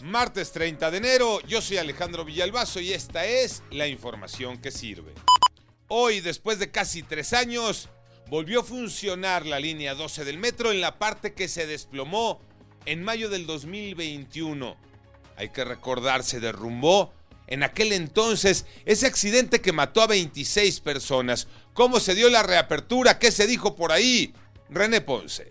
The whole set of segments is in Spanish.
Martes 30 de enero, yo soy Alejandro Villalbazo y esta es la información que sirve. Hoy, después de casi tres años, volvió a funcionar la línea 12 del metro en la parte que se desplomó en mayo del 2021. Hay que recordar, se derrumbó en aquel entonces ese accidente que mató a 26 personas. ¿Cómo se dio la reapertura? ¿Qué se dijo por ahí? René Ponce.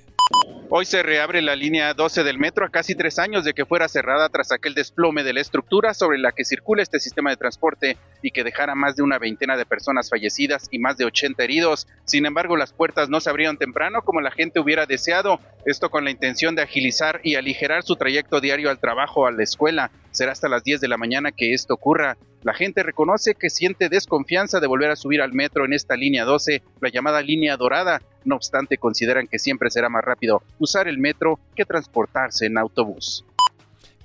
Hoy se reabre la línea 12 del metro a casi tres años de que fuera cerrada tras aquel desplome de la estructura sobre la que circula este sistema de transporte y que dejara más de una veintena de personas fallecidas y más de 80 heridos. Sin embargo, las puertas no se abrieron temprano como la gente hubiera deseado, esto con la intención de agilizar y aligerar su trayecto diario al trabajo a la escuela. Será hasta las 10 de la mañana que esto ocurra. La gente reconoce que siente desconfianza de volver a subir al metro en esta línea 12, la llamada línea dorada. No obstante, consideran que siempre será más rápido usar el metro que transportarse en autobús.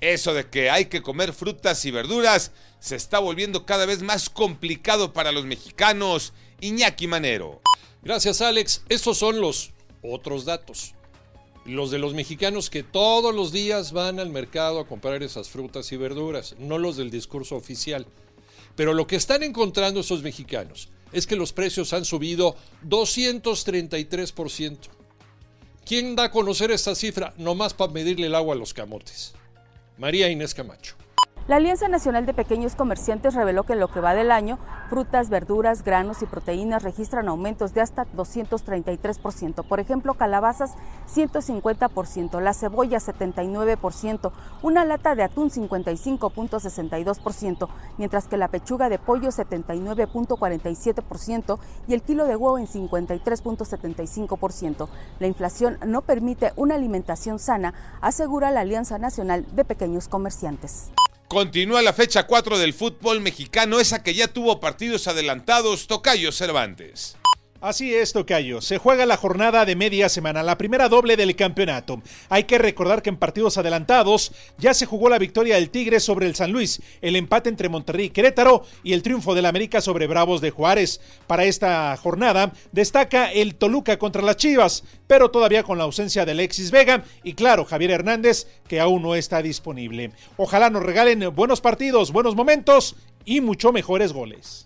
Eso de que hay que comer frutas y verduras se está volviendo cada vez más complicado para los mexicanos. Iñaki Manero. Gracias Alex. Estos son los otros datos. Los de los mexicanos que todos los días van al mercado a comprar esas frutas y verduras, no los del discurso oficial. Pero lo que están encontrando esos mexicanos es que los precios han subido 233%. ¿Quién da a conocer esta cifra? Nomás para medirle el agua a los camotes. María Inés Camacho. La Alianza Nacional de Pequeños Comerciantes reveló que en lo que va del año, frutas, verduras, granos y proteínas registran aumentos de hasta 233%. Por ejemplo, calabazas 150%, la cebolla 79%, una lata de atún 55.62%, mientras que la pechuga de pollo 79.47% y el kilo de huevo en 53.75%. La inflación no permite una alimentación sana, asegura la Alianza Nacional de Pequeños Comerciantes. Continúa la fecha 4 del fútbol mexicano, esa que ya tuvo partidos adelantados, Tocayo Cervantes. Así es, Tocayo. Se juega la jornada de media semana, la primera doble del campeonato. Hay que recordar que en partidos adelantados ya se jugó la victoria del Tigre sobre el San Luis, el empate entre Monterrey y Querétaro y el triunfo del América sobre Bravos de Juárez. Para esta jornada destaca el Toluca contra las Chivas, pero todavía con la ausencia de Alexis Vega y claro, Javier Hernández, que aún no está disponible. Ojalá nos regalen buenos partidos, buenos momentos y mucho mejores goles.